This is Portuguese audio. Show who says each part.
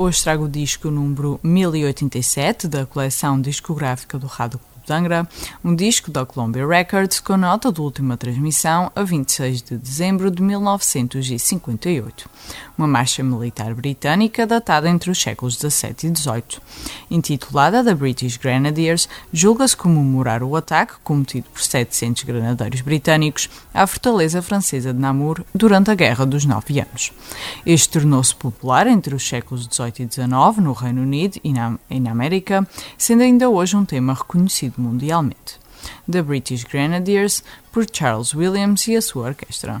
Speaker 1: hoje trago o disco número 1087 da coleção discográfica do Rádio Um disco da Columbia Records com nota de última transmissão a 26 de dezembro de 1958, uma marcha militar britânica datada entre os séculos XVII e XVIII. Intitulada The British Grenadiers, julga-se comemorar o ataque cometido por 700 granadeiros britânicos à fortaleza francesa de Namur durante a Guerra dos Nove Anos. Este tornou-se popular entre os séculos XVIII e XIX no Reino Unido e na, e na América, sendo ainda hoje um tema reconhecido mundialmente. The British Grenadiers, por Charles Williams e a sua orquestra.